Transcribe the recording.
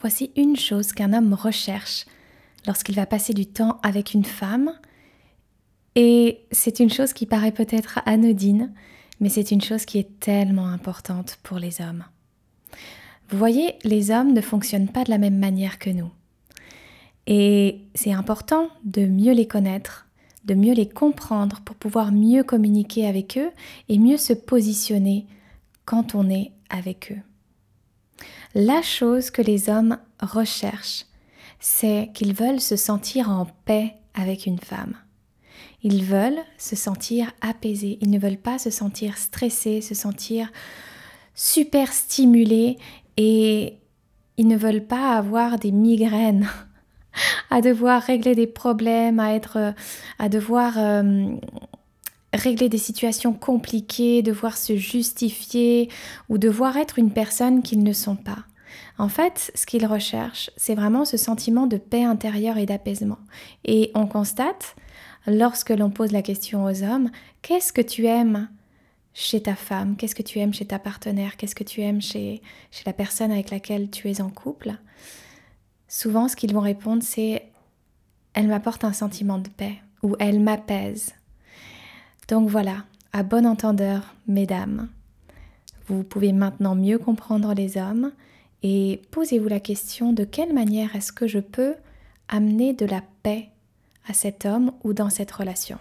voici une chose qu'un homme recherche lorsqu'il va passer du temps avec une femme. Et c'est une chose qui paraît peut-être anodine, mais c'est une chose qui est tellement importante pour les hommes. Vous voyez, les hommes ne fonctionnent pas de la même manière que nous. Et c'est important de mieux les connaître, de mieux les comprendre pour pouvoir mieux communiquer avec eux et mieux se positionner quand on est avec eux. La chose que les hommes recherchent, c'est qu'ils veulent se sentir en paix avec une femme. Ils veulent se sentir apaisés, ils ne veulent pas se sentir stressés, se sentir super stimulés et ils ne veulent pas avoir des migraines, à devoir régler des problèmes, à être à devoir euh, régler des situations compliquées, devoir se justifier ou devoir être une personne qu'ils ne sont pas. En fait, ce qu'ils recherchent, c'est vraiment ce sentiment de paix intérieure et d'apaisement. Et on constate, lorsque l'on pose la question aux hommes, qu'est-ce que tu aimes chez ta femme? Qu'est-ce que tu aimes chez ta partenaire? Qu'est-ce que tu aimes chez, chez la personne avec laquelle tu es en couple? Souvent, ce qu'ils vont répondre, c'est elle m'apporte un sentiment de paix ou elle m'apaise. Donc voilà, à bon entendeur, mesdames, vous pouvez maintenant mieux comprendre les hommes et posez-vous la question de quelle manière est-ce que je peux amener de la paix à cet homme ou dans cette relation.